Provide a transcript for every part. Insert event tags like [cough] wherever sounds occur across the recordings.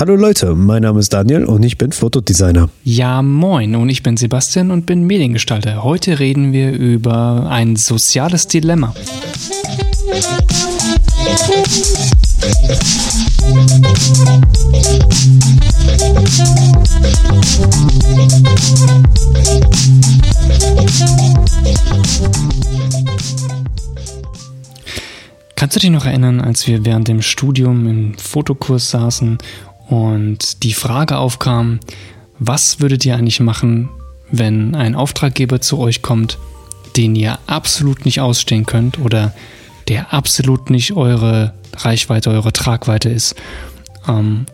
Hallo Leute, mein Name ist Daniel und ich bin Fotodesigner. Ja, moin, und ich bin Sebastian und bin Mediengestalter. Heute reden wir über ein soziales Dilemma. Kannst du dich noch erinnern, als wir während dem Studium im Fotokurs saßen und die Frage aufkam, was würdet ihr eigentlich machen, wenn ein Auftraggeber zu euch kommt, den ihr absolut nicht ausstehen könnt oder der absolut nicht eure Reichweite, eure Tragweite ist. Ähm,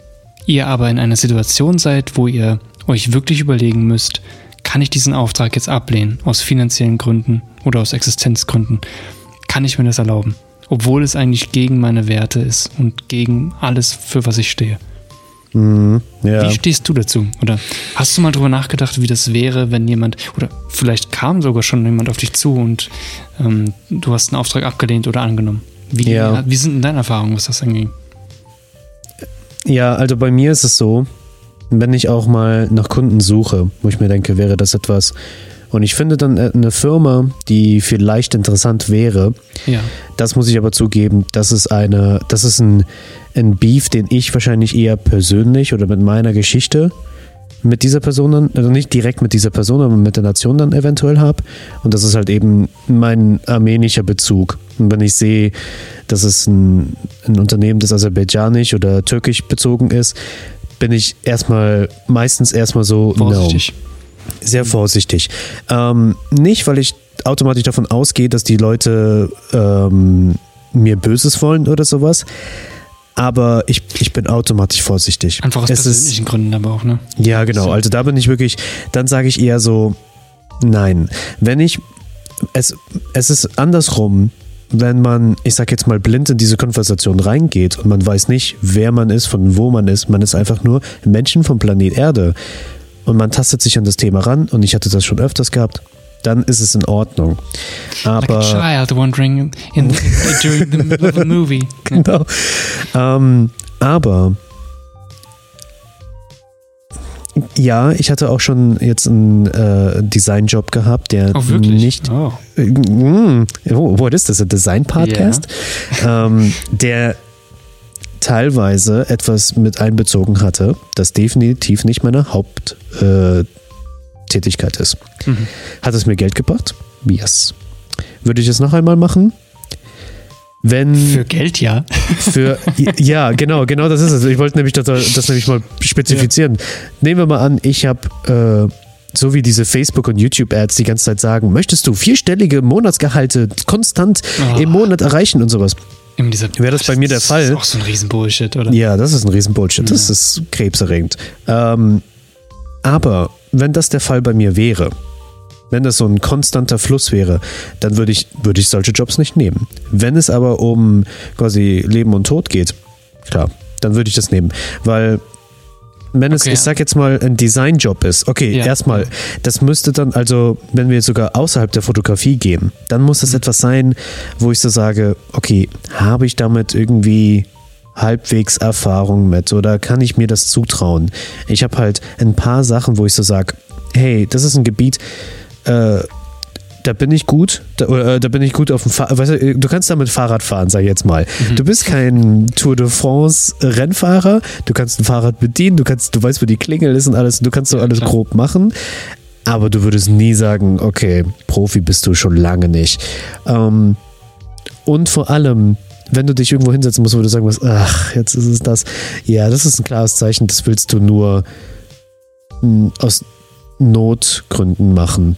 ihr aber in einer Situation seid, wo ihr euch wirklich überlegen müsst, kann ich diesen Auftrag jetzt ablehnen, aus finanziellen Gründen oder aus Existenzgründen? Kann ich mir das erlauben? Obwohl es eigentlich gegen meine Werte ist und gegen alles, für was ich stehe. Mhm, ja. Wie stehst du dazu? Oder hast du mal drüber nachgedacht, wie das wäre, wenn jemand, oder vielleicht kam sogar schon jemand auf dich zu und ähm, du hast einen Auftrag abgelehnt oder angenommen? Wie, Ja. wie sind denn deine Erfahrungen, was das angeht? Ja, also bei mir ist es so, wenn ich auch mal nach Kunden suche, wo ich mir denke, wäre das etwas. Und ich finde dann äh, eine Firma, die vielleicht interessant wäre. Ja. Das muss ich aber zugeben, das ist eine, das ist ein, ein Beef, den ich wahrscheinlich eher persönlich oder mit meiner Geschichte mit dieser Person dann, also nicht direkt mit dieser Person, aber mit der Nation dann eventuell habe. Und das ist halt eben mein armenischer Bezug. Und wenn ich sehe, dass es ein, ein Unternehmen, das aserbaidschanisch oder türkisch bezogen ist, bin ich erstmal, meistens erstmal so, Vorsichtig. no. Sehr vorsichtig. Ähm, nicht, weil ich automatisch davon ausgehe, dass die Leute ähm, mir Böses wollen oder sowas. Aber ich, ich bin automatisch vorsichtig. Einfach aus es ist, persönlichen Gründen aber auch, ne? ja, genau. So. Also da bin ich wirklich, dann sage ich eher so, nein. Wenn ich, es, es ist andersrum, wenn man, ich sag jetzt mal, blind in diese Konversation reingeht und man weiß nicht, wer man ist, von wo man ist, man ist einfach nur Menschen vom Planet Erde und man tastet sich an das Thema ran und ich hatte das schon öfters gehabt, dann ist es in Ordnung. Like a Aber child wandering in the, [laughs] during the middle of a movie. Ja. [laughs] genau. Ähm, aber ja, ich hatte auch schon jetzt einen äh, Designjob gehabt, der Oh, wirklich? nicht. Oh. Äh, mm, oh, what is this? A Design Podcast? Ähm, der teilweise etwas mit einbezogen hatte, das definitiv nicht meine Haupttätigkeit äh, ist. Mhm. Hat es mir Geld gebracht? Yes. Würde ich es noch einmal machen? Wenn Für Geld, ja. für [laughs] ja, genau, genau das ist es. Ich wollte nämlich das, das nämlich mal spezifizieren. Nehmen wir mal an, ich habe äh, so wie diese Facebook- und YouTube-Ads die ganze Zeit sagen, möchtest du vierstellige Monatsgehalte konstant Oh. im Monat erreichen und sowas. Immer dieser, Wäre das bei mir der Fall? Das ist auch so ein Riesenbullshit, oder? Ja, das ist ein Riesenbullshit. Das ist krebserregend. Ähm, aber wenn das der Fall bei mir wäre, wenn das so ein konstanter Fluss wäre, dann würde ich, würde ich solche Jobs nicht nehmen. Wenn es aber um quasi Leben und Tod geht, klar, dann würde ich das nehmen. Weil wenn es, Okay, ich ja. sag jetzt mal, ein Designjob ist, okay, Ja. erstmal, das müsste dann, also, wenn wir sogar außerhalb der Fotografie gehen, dann muss das Mhm. etwas sein, wo ich so sage, okay, habe ich damit irgendwie halbwegs Erfahrung mit oder kann ich mir das zutrauen? Ich habe halt ein paar Sachen, wo ich so sage, hey, das ist ein Gebiet, äh, da bin ich gut, da, oder, äh, da bin ich gut auf dem Fahrrad. Weißt du, du kannst damit Fahrrad fahren, sag ich jetzt mal. Du bist kein Tour de France Rennfahrer, du kannst ein Fahrrad bedienen, du kannst, du weißt, wo die Klingel ist und alles, du kannst so alles klar. grob machen. Aber du würdest nie sagen, okay, Profi bist du schon lange nicht. Ähm, und vor allem, wenn du dich irgendwo hinsetzen musst, wo du sagen musst, ach, jetzt ist es das. Ja, das ist ein klares Zeichen, das willst du nur mm, aus Notgründen machen.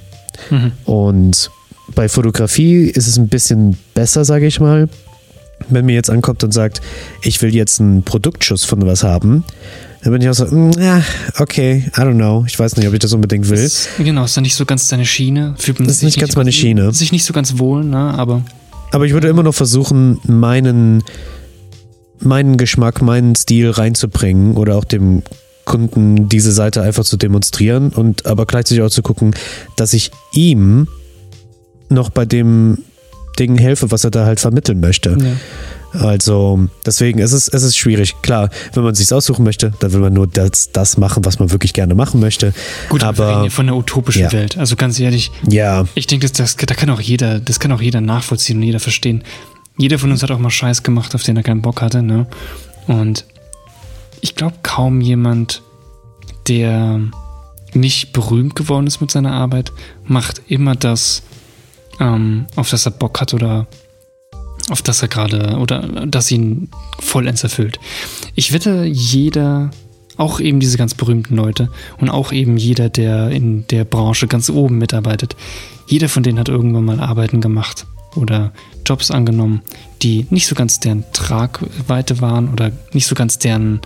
Mhm. Und bei Fotografie ist es ein bisschen besser, sage ich mal. Wenn mir jetzt ankommt und sagt, ich will jetzt einen Produktschuss von was haben, dann bin ich auch so, mm, ja, okay, I don't know. Ich weiß nicht, ob ich das unbedingt will. Das, genau, ist dann nicht so ganz deine Schiene. Fühlt man Das ist sich nicht ganz meine Schiene. Sich nicht so ganz wohl, ne? Aber Aber ich würde immer noch versuchen, meinen, meinen Geschmack, meinen Stil reinzubringen oder auch dem Kunden diese Seite einfach zu demonstrieren und aber gleichzeitig auch zu gucken, dass ich ihm noch bei dem Ding helfe, was er da halt vermitteln möchte. Also deswegen ist es, es ist schwierig. Klar, wenn man sich aussuchen möchte, dann will man nur das, das machen, was man wirklich gerne machen möchte. Gut, aber wir reden aber hier von der utopischen ja. Welt. Also ganz ehrlich, ja, ich denke, das, das, da kann auch jeder, das kann auch jeder nachvollziehen und jeder verstehen. Jeder von uns hat auch mal Scheiß gemacht, auf den er keinen Bock hatte, ne? Und ich glaube kaum jemand, der nicht berühmt geworden ist mit seiner Arbeit, macht immer das, ähm, auf das er Bock hat oder auf das er gerade oder das ihn vollends erfüllt. Ich wette, jeder, auch eben diese ganz berühmten Leute und auch eben jeder, der in der Branche ganz oben mitarbeitet, jeder von denen hat irgendwann mal Arbeiten gemacht oder Jobs angenommen, die nicht so ganz deren Tragweite waren oder nicht so ganz deren,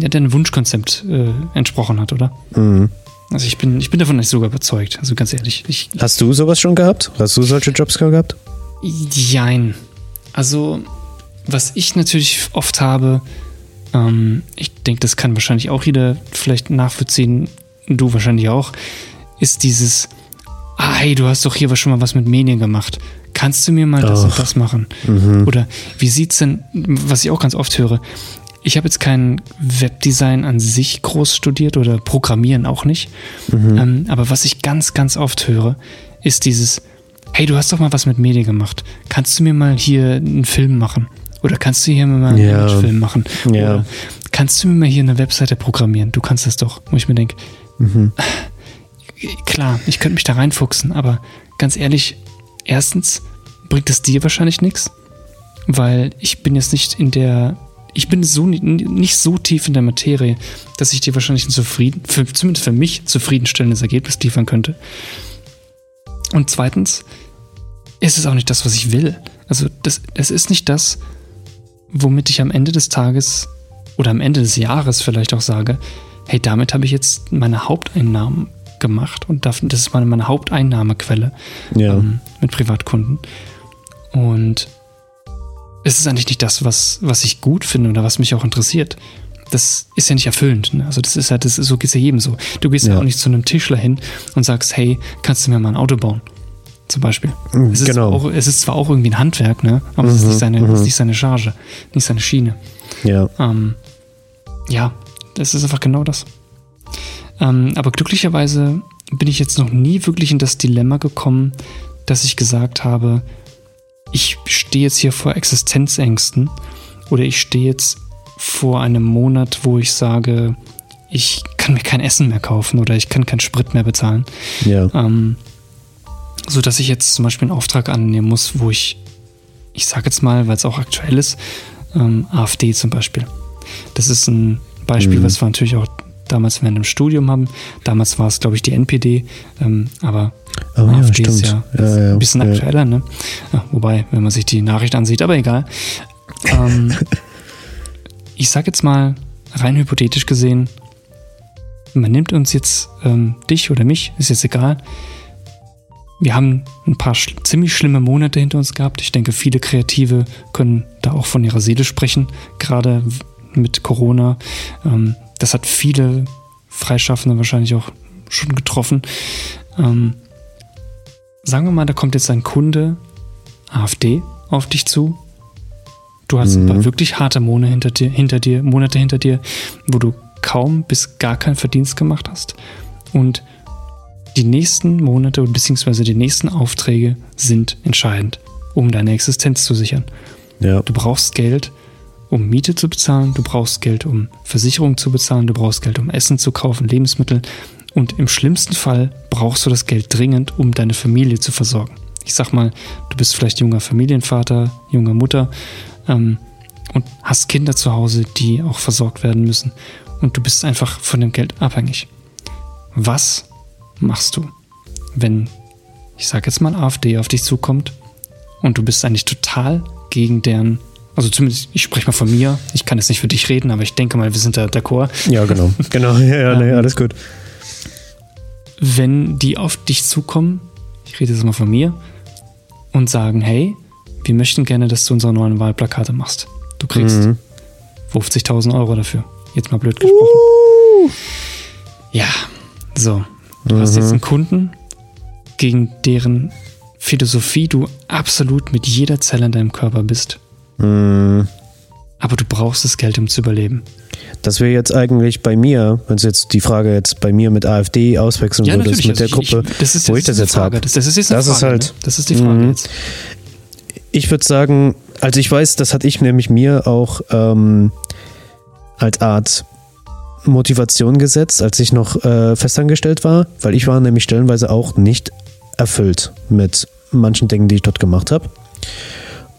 ja, deren Wunschkonzept äh, entsprochen hat, oder? mhm. Also ich bin, ich bin davon nicht sogar überzeugt. Also ganz ehrlich, ich, Hast du sowas schon gehabt? Hast du solche Jobs gehabt? Jein. Also, was ich natürlich oft habe, ähm, ich denke, das kann wahrscheinlich auch jeder vielleicht nachvollziehen, du wahrscheinlich auch, ist dieses, ah, hey, du hast doch hier schon mal was mit Medien gemacht. Kannst du mir mal das und Ach. das machen? Mhm. Oder wie sieht's denn, was ich auch ganz oft höre, ich habe jetzt kein Webdesign an sich groß studiert oder Programmieren auch nicht. Mhm. Ähm, aber was ich ganz, ganz oft höre, ist dieses, hey, du hast doch mal was mit Medien gemacht. Kannst du mir mal hier einen Film machen? Oder kannst du hier mal einen Ja. Imagefilm machen? Ja. Oder kannst du mir mal hier eine Webseite programmieren? Du kannst das doch. Wo ich mir denke, Mhm. klar, ich könnte mich da reinfuchsen, aber ganz ehrlich, erstens bringt es dir wahrscheinlich nichts, weil ich bin jetzt nicht in der, ich bin so ni- nicht so tief in der Materie, dass ich dir wahrscheinlich ein zufrieden, für, zumindest für mich zufriedenstellendes Ergebnis liefern könnte. Und zweitens ist es auch nicht das, was ich will. Also das, es ist nicht das, womit ich am Ende des Tages oder am Ende des Jahres vielleicht auch sage, hey, damit habe ich jetzt meine Haupteinnahmen gemacht und das das ist meine, meine Haupteinnahmequelle Ja. ähm, mit Privatkunden. Und es ist eigentlich nicht das, was, was ich gut finde oder was mich auch interessiert. Das ist ja nicht erfüllend. Ne? Also das ist ja, das ist, so geht es ja jedem so. Du gehst ja. Ja. auch nicht zu einem Tischler hin und sagst, hey, kannst du mir mal ein Auto bauen? Zum Beispiel. Mhm, Es ist, genau. auch, es ist zwar auch irgendwie ein Handwerk, ne? aber es ist Mhm, nicht seine, es ist mhm. nicht seine Charge, nicht seine Schiene. Ja. Ähm, ja, das ist einfach genau das. Ähm, aber glücklicherweise bin ich jetzt noch nie wirklich in das Dilemma gekommen, dass ich gesagt habe, ich stehe jetzt hier vor Existenzängsten oder ich stehe jetzt vor einem Monat, wo ich sage, ich kann mir kein Essen mehr kaufen oder ich kann keinen Sprit mehr bezahlen. Ja. Ähm, so dass ich jetzt zum Beispiel einen Auftrag annehmen muss, wo ich, ich sage jetzt mal, weil es auch aktuell ist, ähm, AfD zum Beispiel. Das ist ein Beispiel, Mhm. was wir natürlich auch damals während dem Studium haben. Damals war es, glaube ich, die NPD, ähm, aber Oh ja, AfD ist stimmt. ja, Ja, ja, ein bisschen aktueller, ne? Ja, wobei, wenn man sich die Nachricht ansieht, aber egal. Ähm, [laughs] ich sage jetzt mal, rein hypothetisch gesehen, man nimmt uns jetzt ähm, dich oder mich, ist jetzt egal. Wir haben ein paar sch ziemlich schlimme Monate hinter uns gehabt. Ich denke, viele Kreative können da auch von ihrer Seele sprechen, gerade mit Corona. Ähm, das hat viele Freischaffende wahrscheinlich auch schon getroffen. Ähm, sagen wir mal, da kommt jetzt ein Kunde, AfD, auf dich zu. Du hast ein Mhm. paar wirklich harte Monate hinter dir, hinter dir, Monate hinter dir, wo du kaum bis gar keinen Verdienst gemacht hast. Und die nächsten Monate beziehungsweise die nächsten Aufträge sind entscheidend, um deine Existenz zu sichern. Ja. Du brauchst Geld, um Miete zu bezahlen, du brauchst Geld, um Versicherung zu bezahlen, du brauchst Geld, um Essen zu kaufen, Lebensmittel und im schlimmsten Fall brauchst du das Geld dringend, um deine Familie zu versorgen. Ich sag mal, du bist vielleicht junger Familienvater, junger Mutter ähm, und hast Kinder zu Hause, die auch versorgt werden müssen und du bist einfach von dem Geld abhängig. Was machst du, wenn, ich sag jetzt mal, AfD auf dich zukommt und du bist eigentlich total gegen deren, also zumindest, ich spreche mal von mir, ich kann jetzt nicht für dich reden, aber ich denke mal, wir sind da d'accord. Ja, genau. [laughs] genau. Ja, ja, nee, Ähm, alles gut. Wenn die auf dich zukommen, ich rede jetzt mal von mir, und sagen, hey, wir möchten gerne, dass du unsere neuen Wahlplakate machst. Du kriegst Mhm. 50.000 Euro dafür. Jetzt mal blöd gesprochen. Ja, so. Du hast Mhm. jetzt einen Kunden, gegen deren Philosophie du absolut mit jeder Zelle in deinem Körper bist. Hm, Aber du brauchst das Geld, um zu überleben. das wäre jetzt eigentlich bei mir, wenn es jetzt die Frage jetzt bei mir mit AfD auswechseln würdest, mit der Also ich- Gruppe, ich, das ist, wo ich das jetzt Frage. habe. Das, das ist jetzt eine Das Frage. ist halt- ne? Das ist die Frage Mhm. jetzt. Ich würde sagen, also ich weiß, das hatte ich nämlich mir auch ähm, als Art Motivation gesetzt, als ich noch äh, festangestellt war, weil ich war nämlich stellenweise auch nicht erfüllt mit manchen Dingen, die ich dort gemacht habe.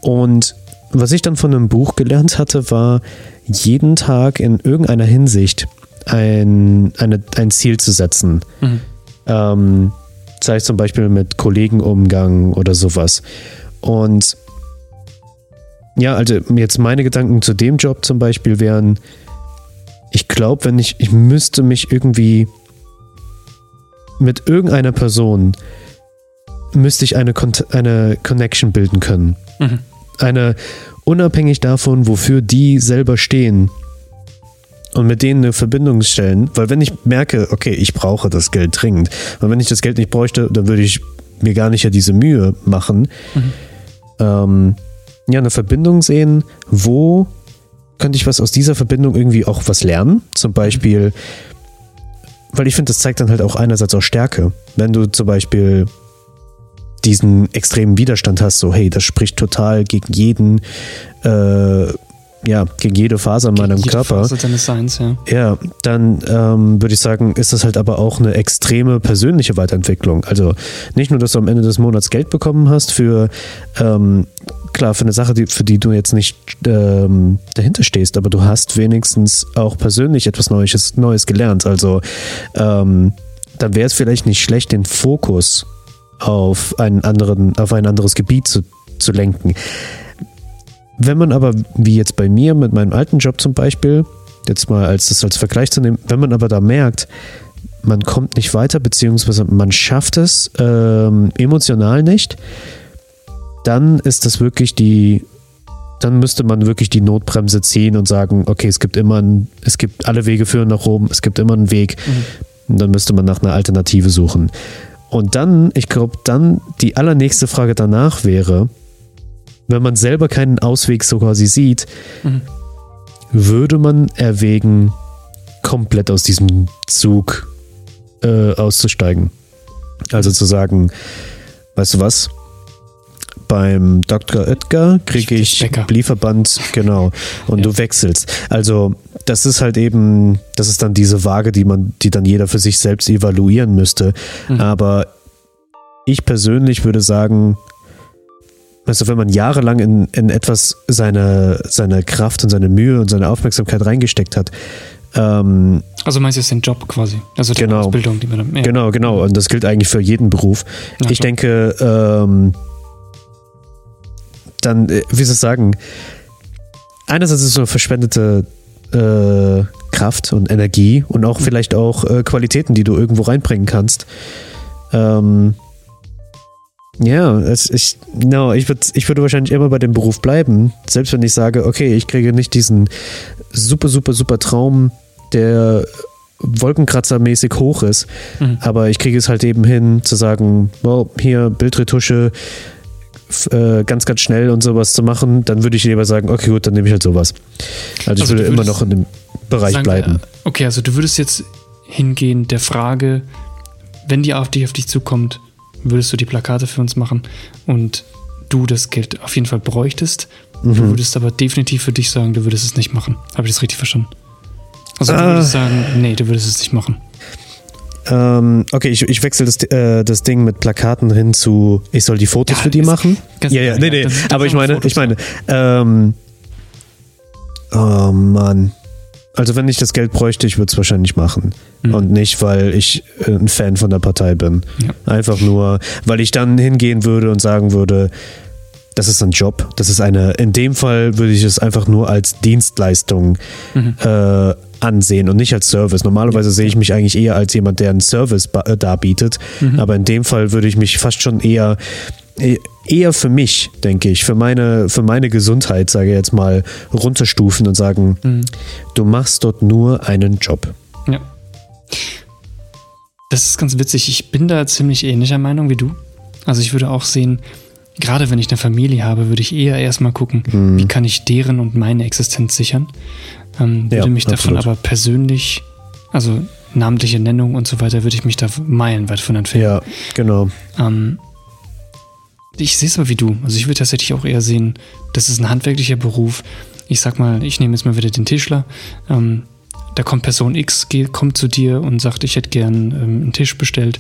Und was ich dann von einem Buch gelernt hatte, war jeden Tag in irgendeiner Hinsicht ein, eine, ein Ziel zu setzen. Mhm. Ähm, sei es zum Beispiel mit Kollegenumgang oder sowas. Und ja, also jetzt meine Gedanken zu dem Job zum Beispiel wären, ich glaube, wenn ich, ich müsste mich irgendwie mit irgendeiner Person, müsste ich eine, eine Connection bilden können. Mhm. Eine, unabhängig davon, wofür die selber stehen und mit denen eine Verbindung stellen, weil wenn ich merke, okay, ich brauche das Geld dringend, und wenn ich das Geld nicht bräuchte, dann würde ich mir gar nicht ja diese Mühe machen, Mhm. ähm, ja, eine Verbindung sehen, wo könnte ich was aus dieser Verbindung irgendwie auch was lernen, zum Beispiel, weil ich finde, das zeigt dann halt auch einerseits auch Stärke, wenn du zum Beispiel diesen extremen Widerstand hast, so hey, das spricht total gegen jeden, äh, ja, gegen jede Faser in meinem Jede Körper. Phase deines Seins, ja. Ja, dann ähm, würde ich sagen, ist das halt aber auch eine extreme persönliche Weiterentwicklung. Also nicht nur, dass du am Ende des Monats Geld bekommen hast für, ähm, klar, für eine Sache, die, für die du jetzt nicht ähm, dahinter stehst, aber du hast wenigstens auch persönlich etwas Neues, Neues gelernt. Also ähm, dann wäre es vielleicht nicht schlecht, den Fokus auf einen anderen, auf ein anderes Gebiet zu, zu lenken. Wenn man aber, wie jetzt bei mir mit meinem alten Job zum Beispiel, jetzt mal als das als Vergleich zu nehmen, wenn man aber da merkt, man kommt nicht weiter, beziehungsweise man schafft es ähm, emotional nicht, dann ist das wirklich die, dann müsste man wirklich die Notbremse ziehen und sagen, okay, es gibt immer ein, es gibt alle Wege führen nach oben, es gibt immer einen Weg. Und dann müsste man nach einer Alternative suchen. Und dann, ich glaube, dann die allernächste Frage danach wäre, wenn man selber keinen Ausweg so quasi sieht, Mhm. würde man erwägen, komplett aus diesem Zug äh, auszusteigen. Also zu sagen, weißt du was? Beim Dr. Oetker kriege Ich. Bliefverband, genau, und Ja. du wechselst. Also das ist halt eben, das ist dann diese Waage, die man, die dann jeder für sich selbst evaluieren müsste. Mhm. Aber ich persönlich würde sagen, also wenn man jahrelang in, in etwas seine, seine Kraft und seine Mühe und seine Aufmerksamkeit reingesteckt hat, ähm, Also meinst du jetzt den Job quasi? Also die Genau. Ausbildung, die man dann. Ja. Genau, genau. Und das gilt eigentlich für jeden Beruf. Ja, ich klar. denke, ähm, dann, äh, wie soll ich sagen, einerseits ist es so eine verschwendete äh, Kraft und Energie und auch Mhm. vielleicht auch äh, Qualitäten, die du irgendwo reinbringen kannst. Ähm, ja, es, ich, no, ich, würd, ich würde wahrscheinlich immer bei dem Beruf bleiben, selbst wenn ich sage, okay, ich kriege nicht diesen super, super, super Traum, der Wolkenkratzer-mäßig hoch ist, Mhm. aber ich kriege es halt eben hin zu sagen, wow, hier Bildretusche äh, ganz, ganz schnell und sowas zu machen, dann würde ich lieber sagen, okay, gut, dann nehme ich halt sowas. Also, ich Also würde du immer noch in dem Bereich Sagen, bleiben. äh, Okay, also du würdest jetzt hingehen der Frage, wenn die AfD auf dich zukommt, würdest du die Plakate für uns machen und du das Geld auf jeden Fall bräuchtest. Du Mhm. würdest aber definitiv für dich sagen, du würdest es nicht machen. Habe ich das richtig verstanden? Also du Ah. würdest sagen, nee, du würdest es nicht machen. Ähm, okay, ich, ich wechsle das, äh, das Ding mit Plakaten hin zu, ich soll die Fotos Ja, für die machen. Ja, ja, nee, nee. dann- dann aber ich meine, ich Fotos meine, ähm, oh Mann. Also wenn ich das Geld bräuchte, ich würde es wahrscheinlich machen. Mhm. Und nicht, weil ich äh, ein Fan von der Partei bin. Ja. Einfach nur, weil ich dann hingehen würde und sagen würde, das ist ein Job. Das ist eine, in dem Fall würde ich es einfach nur als Dienstleistung Mhm. äh, ansehen und nicht als Service. Normalerweise sehe ich mich eigentlich eher als jemand, der einen Service äh, darbietet. Mhm. Aber in dem Fall würde ich mich fast schon eher eh- eher für mich, denke ich, für meine, für meine Gesundheit, sage ich jetzt mal, runterstufen und sagen, Mhm. du machst dort nur einen Job. Ja. Das ist ganz witzig. Ich bin da ziemlich ähnlicher Meinung wie du. Also ich würde auch sehen, gerade wenn ich eine Familie habe, würde ich eher erstmal gucken, Mhm. wie kann ich deren und meine Existenz sichern. Ähm, würde Ja, mich davon absolut. aber persönlich, also namentliche Nennung und so weiter, würde ich mich da meilenweit von entfernen. Ja, genau. Ähm, ich sehe es aber wie du. Also ich würde tatsächlich auch eher sehen, das ist ein handwerklicher Beruf. Ich sag mal, ich nehme jetzt mal wieder den Tischler. Ähm, da kommt Person X, geht, kommt zu dir und sagt, ich hätte gern ähm, einen Tisch bestellt.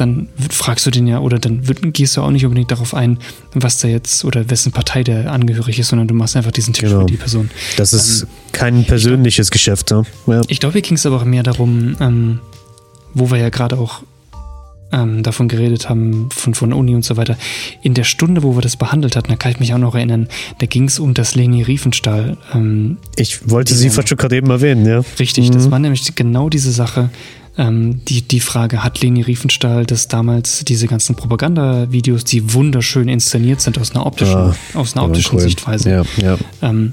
Dann fragst du den ja, oder dann gehst du auch nicht unbedingt darauf ein, was da jetzt oder wessen Partei der angehörig ist, sondern du machst einfach diesen Tisch Genau. für die Person. Das ist kein persönliches Geschäft. Ne? Ja. Ich glaube, hier ging es aber auch mehr darum, ähm, wo wir ja gerade auch ähm, davon geredet haben, von, von Uni und so weiter. In der Stunde, wo wir das behandelt hatten, da kann ich mich auch noch erinnern, da ging es um das Leni Riefenstahl. Ähm, Ich wollte sie fast schon gerade eben erwähnen, ja. richtig, das Mhm. war nämlich genau diese Sache. Ähm, die, die Frage, hat Leni Riefenstahl das damals, diese ganzen Propagandavideos, die wunderschön inszeniert sind aus einer optischen, Ja, aus einer optischen cool. Sichtweise, Ja, ja. ähm,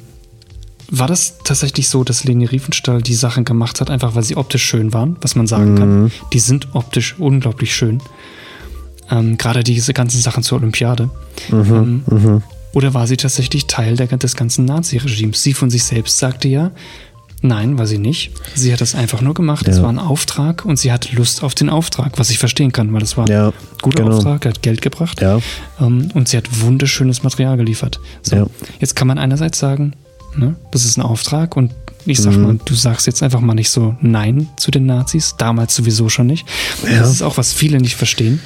war das tatsächlich so, dass Leni Riefenstahl die Sachen gemacht hat, einfach weil sie optisch schön waren, was man sagen kann? Mhm. Die sind optisch unglaublich schön. Ähm, Gerade diese ganzen Sachen zur Olympiade. Ähm, Mhm. oder war sie tatsächlich Teil der, des ganzen Nazi-Regimes? Sie von sich selbst sagte ja, nein, war sie nicht. Sie hat das einfach nur gemacht. Es Ja. war ein Auftrag und sie hatte Lust auf den Auftrag, was ich verstehen kann, weil das war Ja, ein guter genau. Auftrag, hat Geld gebracht. Ja, Ähm, und sie hat wunderschönes Material geliefert. So, Ja. Jetzt kann man einerseits sagen, ne, das ist ein Auftrag und ich sag Mhm. mal, du sagst jetzt einfach mal nicht so Nein zu den Nazis, damals sowieso schon nicht. Das ist auch, was viele nicht verstehen.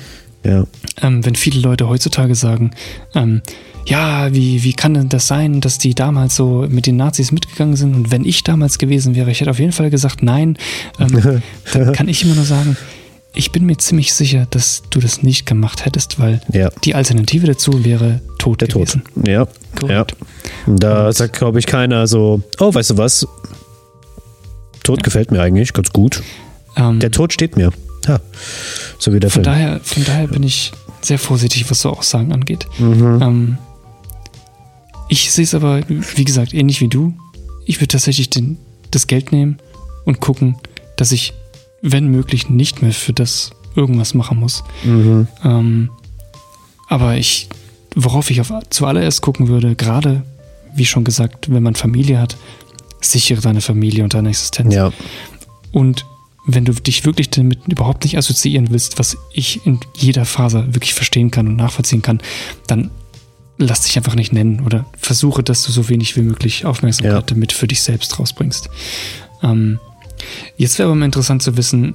Ja. Ähm, wenn viele Leute heutzutage sagen, ähm, ja, wie, wie kann denn das sein, dass die damals so mit den Nazis mitgegangen sind und wenn ich damals gewesen wäre, ich hätte auf jeden Fall gesagt nein, ähm, [laughs] dann kann ich immer nur sagen, ich bin mir ziemlich sicher, dass du das nicht gemacht hättest, weil Ja. die Alternative dazu wäre tot Der Tod. gewesen. Ja, ja. Korrekt. Und da Und- sagt, glaube ich, keiner so, oh, weißt du was? Tod gefällt mir eigentlich ganz gut. Ähm, Der Tod steht mir. Ja, so wie der von, Film. daher, von daher bin ich sehr vorsichtig, was so Aussagen angeht. Mhm. Ähm, ich sehe es aber, wie gesagt, ähnlich wie du. Ich würde tatsächlich den, das Geld nehmen und gucken, dass ich, wenn möglich, nicht mehr für das irgendwas machen muss. Mhm. Ähm, aber ich, worauf ich auf, zuallererst gucken würde, gerade, wie schon gesagt, wenn man Familie hat, sichere deine Familie und deine Existenz. Ja, Und wenn du dich wirklich damit überhaupt nicht assoziieren willst, was ich in jeder Phase wirklich verstehen kann und nachvollziehen kann, dann lass dich einfach nicht nennen oder versuche, dass du so wenig wie möglich Aufmerksamkeit Ja. damit für dich selbst rausbringst. Ähm, jetzt wäre aber mal interessant zu wissen,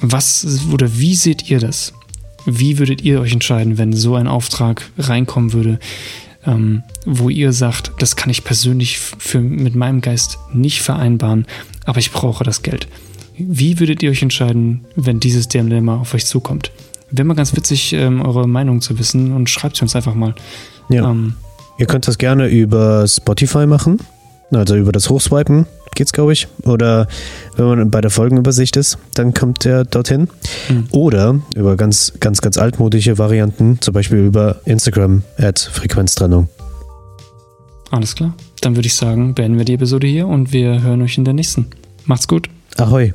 was oder wie seht ihr das? Wie würdet ihr euch entscheiden, wenn so ein Auftrag reinkommen würde, ähm, wo ihr sagt, das kann ich persönlich für, mit meinem Geist nicht vereinbaren, aber ich brauche das Geld. Wie würdet ihr euch entscheiden, wenn dieses Dilemma auf euch zukommt? Wäre mal ganz witzig, ähm, eure Meinung zu wissen und schreibt sie uns einfach mal. ja. Ähm, Ihr könnt das gerne über Spotify machen. Also über das Hochswipen geht's, glaube ich. Oder wenn man bei der Folgenübersicht ist, dann kommt der dorthin. hm. Oder über ganz, ganz, ganz altmodische Varianten, zum Beispiel über Instagram at Frequenztrennung. Alles klar. Dann würde ich sagen, beenden wir die Episode hier und wir hören euch in der nächsten. Macht's gut. Ahoi!